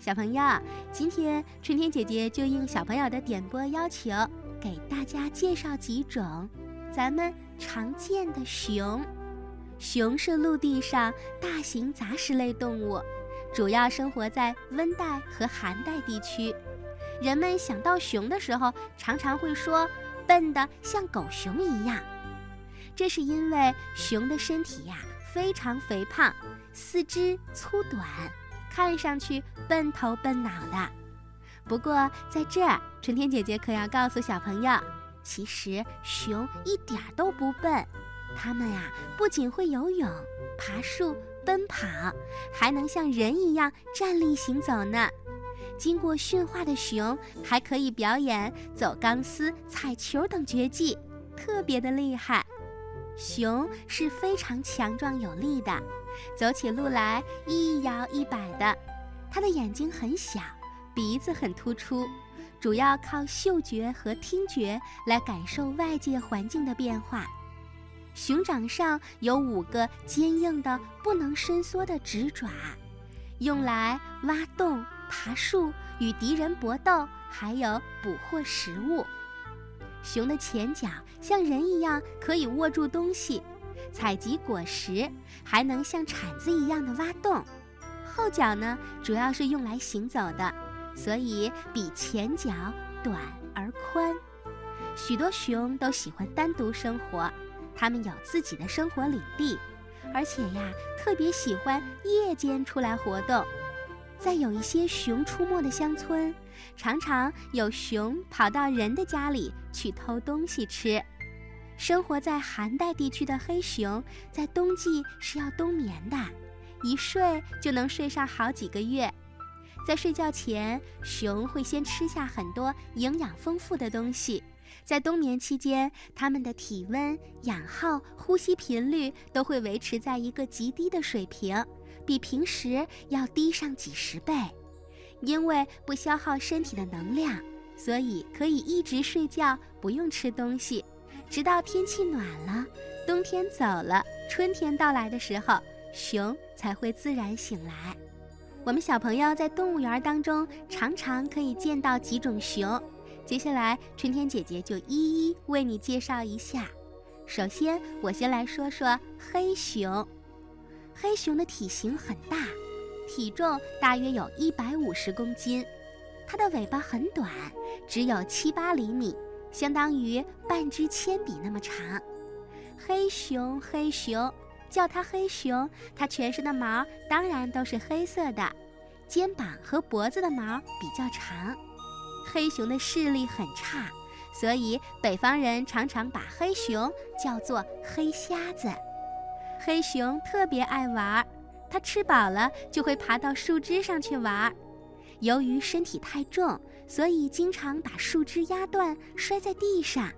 小朋友，今天春天姐姐就应小朋友的点播要求，给大家介绍几种咱们常见的熊。熊是陆地上大型杂食类动物，主要生活在温带和寒带地区。人们想到熊的时候，常常会说“笨得像狗熊一样”，这是因为熊的身体呀非常肥胖，四肢粗短。看上去笨头笨脑的，不过在这儿，春天姐姐可要告诉小朋友，其实熊一点都不笨，它们呀不仅会游泳、爬树、奔跑，还能像人一样站立行走呢。经过驯化的熊还可以表演走钢丝、踩球等绝技，特别的厉害。熊是非常强壮有力的。走起路来一摇一摆的，它的眼睛很小，鼻子很突出，主要靠嗅觉和听觉来感受外界环境的变化。熊掌上有五个坚硬的、不能伸缩的直爪，用来挖洞、爬树、与敌人搏斗，还有捕获食物。熊的前脚像人一样可以握住东西。采集果实，还能像铲子一样的挖洞。后脚呢，主要是用来行走的，所以比前脚短而宽。许多熊都喜欢单独生活，它们有自己的生活领地，而且呀，特别喜欢夜间出来活动。在有一些熊出没的乡村，常常有熊跑到人的家里去偷东西吃。生活在寒带地区的黑熊，在冬季是要冬眠的，一睡就能睡上好几个月。在睡觉前，熊会先吃下很多营养丰富的东西。在冬眠期间，它们的体温、氧耗、呼吸频率都会维持在一个极低的水平，比平时要低上几十倍。因为不消耗身体的能量，所以可以一直睡觉，不用吃东西。直到天气暖了，冬天走了，春天到来的时候，熊才会自然醒来。我们小朋友在动物园当中常常可以见到几种熊，接下来春天姐姐就一一为你介绍一下。首先，我先来说说黑熊。黑熊的体型很大，体重大约有一百五十公斤，它的尾巴很短，只有七八厘米。相当于半支铅笔那么长，黑熊，黑熊，叫它黑熊。它全身的毛当然都是黑色的，肩膀和脖子的毛比较长。黑熊的视力很差，所以北方人常常把黑熊叫做黑瞎子。黑熊特别爱玩，它吃饱了就会爬到树枝上去玩。由于身体太重，所以经常把树枝压断，摔在地上。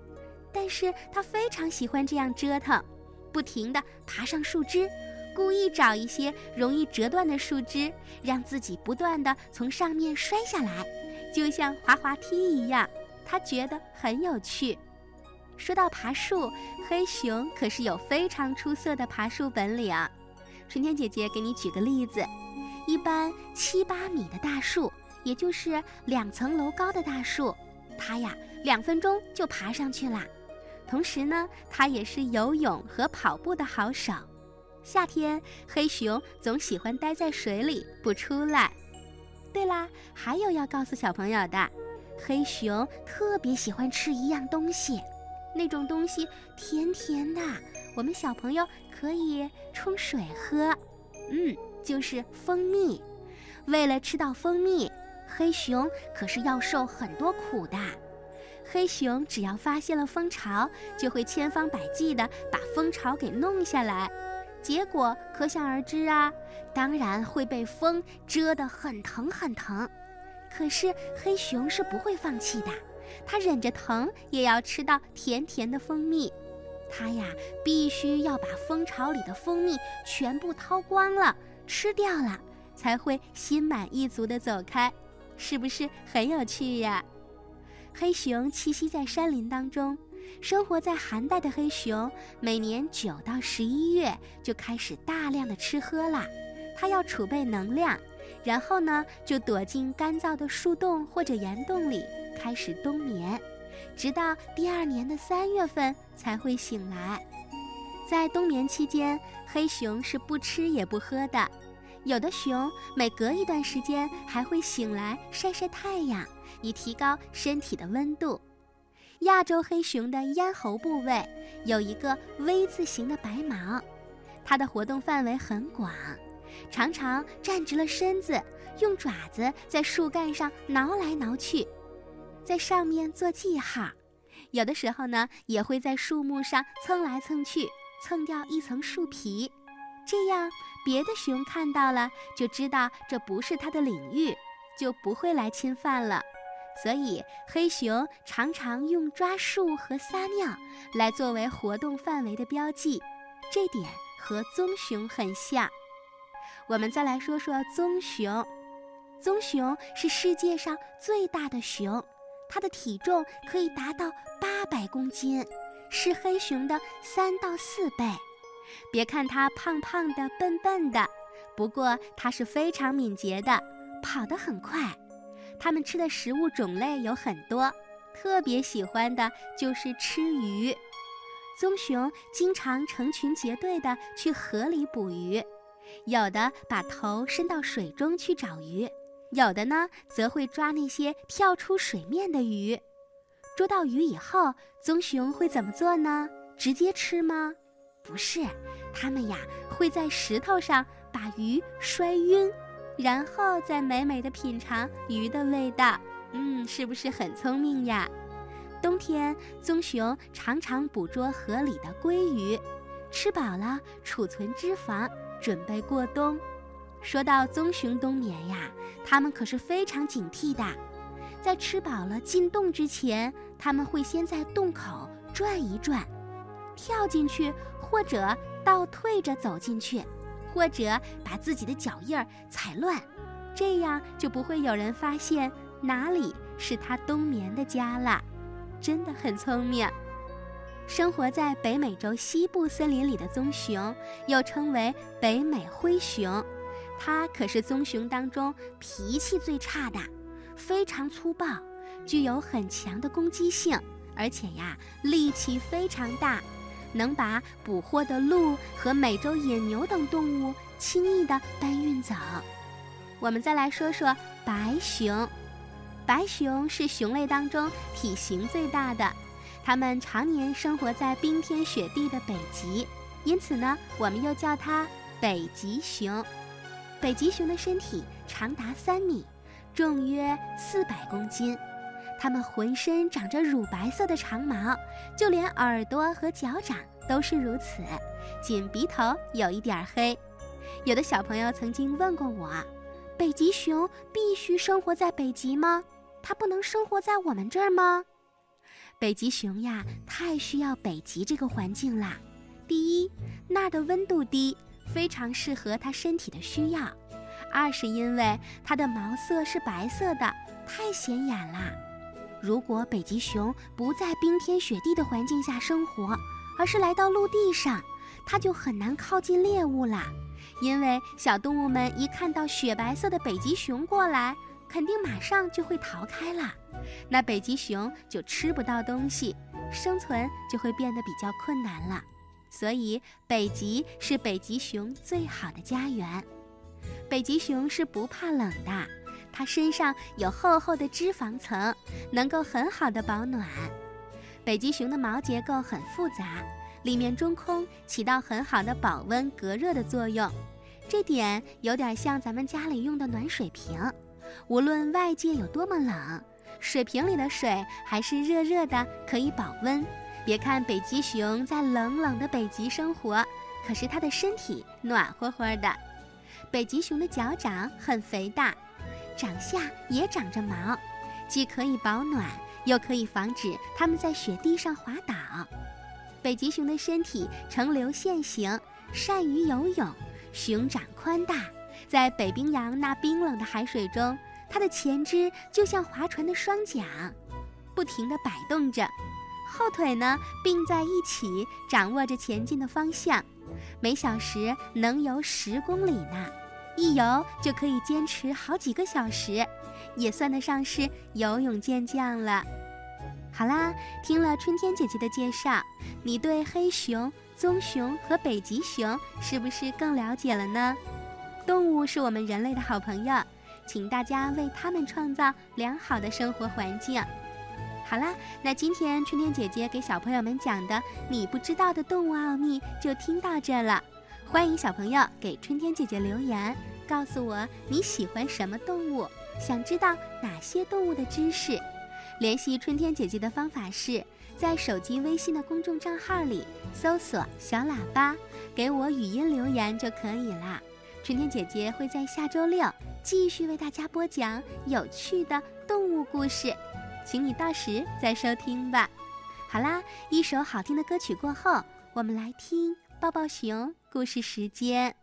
但是它非常喜欢这样折腾，不停地爬上树枝，故意找一些容易折断的树枝，让自己不断地从上面摔下来，就像滑滑梯一样。它觉得很有趣。说到爬树，黑熊可是有非常出色的爬树本领。春天姐姐给你举个例子。一般七八米的大树，也就是两层楼高的大树，它呀两分钟就爬上去啦。同时呢，它也是游泳和跑步的好手。夏天，黑熊总喜欢待在水里不出来。对啦，还有要告诉小朋友的，黑熊特别喜欢吃一样东西，那种东西甜甜的，我们小朋友可以冲水喝。嗯。就是蜂蜜，为了吃到蜂蜜，黑熊可是要受很多苦的。黑熊只要发现了蜂巢，就会千方百计地把蜂巢给弄下来，结果可想而知啊，当然会被风蛰得很疼很疼。可是黑熊是不会放弃的，它忍着疼也要吃到甜甜的蜂蜜。它呀，必须要把蜂巢里的蜂蜜全部掏光了。吃掉了，才会心满意足地走开，是不是很有趣呀？黑熊栖息在山林当中，生活在寒带的黑熊，每年九到十一月就开始大量的吃喝啦，它要储备能量，然后呢就躲进干燥的树洞或者岩洞里，开始冬眠，直到第二年的三月份才会醒来。在冬眠期间，黑熊是不吃也不喝的。有的熊每隔一段时间还会醒来晒晒太阳，以提高身体的温度。亚洲黑熊的咽喉部位有一个 V 字形的白毛，它的活动范围很广，常常站直了身子，用爪子在树干上挠来挠去，在上面做记号。有的时候呢，也会在树木上蹭来蹭去，蹭掉一层树皮，这样。别的熊看到了，就知道这不是它的领域，就不会来侵犯了。所以黑熊常常用抓树和撒尿来作为活动范围的标记，这点和棕熊很像。我们再来说说棕熊，棕熊是世界上最大的熊，它的体重可以达到八百公斤，是黑熊的三到四倍。别看它胖胖的、笨笨的，不过它是非常敏捷的，跑得很快。它们吃的食物种类有很多，特别喜欢的就是吃鱼。棕熊经常成群结队地去河里捕鱼，有的把头伸到水中去找鱼，有的呢则会抓那些跳出水面的鱼。捉到鱼以后，棕熊会怎么做呢？直接吃吗？不是，他们呀会在石头上把鱼摔晕，然后再美美的品尝鱼的味道。嗯，是不是很聪明呀？冬天，棕熊常常捕捉河里的鲑鱼，吃饱了储存脂肪，准备过冬。说到棕熊冬眠呀，它们可是非常警惕的，在吃饱了进洞之前，他们会先在洞口转一转，跳进去。或者倒退着走进去，或者把自己的脚印儿踩乱，这样就不会有人发现哪里是它冬眠的家了。真的很聪明。生活在北美洲西部森林里的棕熊，又称为北美灰熊，它可是棕熊当中脾气最差的，非常粗暴，具有很强的攻击性，而且呀，力气非常大。能把捕获的鹿和美洲野牛等动物轻易地搬运走。我们再来说说白熊。白熊是熊类当中体型最大的，它们常年生活在冰天雪地的北极，因此呢，我们又叫它北极熊。北极熊的身体长达三米，重约四百公斤。它们浑身长着乳白色的长毛，就连耳朵和脚掌都是如此，仅鼻头有一点黑。有的小朋友曾经问过我：“北极熊必须生活在北极吗？它不能生活在我们这儿吗？”北极熊呀，太需要北极这个环境啦。第一，那儿的温度低，非常适合它身体的需要；二是因为它的毛色是白色的，太显眼啦。如果北极熊不在冰天雪地的环境下生活，而是来到陆地上，它就很难靠近猎物啦。因为小动物们一看到雪白色的北极熊过来，肯定马上就会逃开了。那北极熊就吃不到东西，生存就会变得比较困难了。所以，北极是北极熊最好的家园。北极熊是不怕冷的。它身上有厚厚的脂肪层，能够很好的保暖。北极熊的毛结构很复杂，里面中空，起到很好的保温隔热的作用。这点有点像咱们家里用的暖水瓶，无论外界有多么冷，水瓶里的水还是热热的，可以保温。别看北极熊在冷冷的北极生活，可是它的身体暖和和的。北极熊的脚掌很肥大。长下也长着毛，既可以保暖，又可以防止它们在雪地上滑倒。北极熊的身体呈流线型，善于游泳，熊掌宽大，在北冰洋那冰冷的海水中，它的前肢就像划船的双桨，不停地摆动着，后腿呢并在一起，掌握着前进的方向，每小时能游十公里呢。一游就可以坚持好几个小时，也算得上是游泳健将了。好啦，听了春天姐姐的介绍，你对黑熊、棕熊和北极熊是不是更了解了呢？动物是我们人类的好朋友，请大家为它们创造良好的生活环境。好啦，那今天春天姐姐给小朋友们讲的你不知道的动物奥秘就听到这了。欢迎小朋友给春天姐姐留言，告诉我你喜欢什么动物，想知道哪些动物的知识。联系春天姐姐的方法是在手机微信的公众账号里搜索“小喇叭”，给我语音留言就可以啦。春天姐姐会在下周六继续为大家播讲有趣的动物故事，请你到时再收听吧。好啦，一首好听的歌曲过后，我们来听抱抱熊故事时间。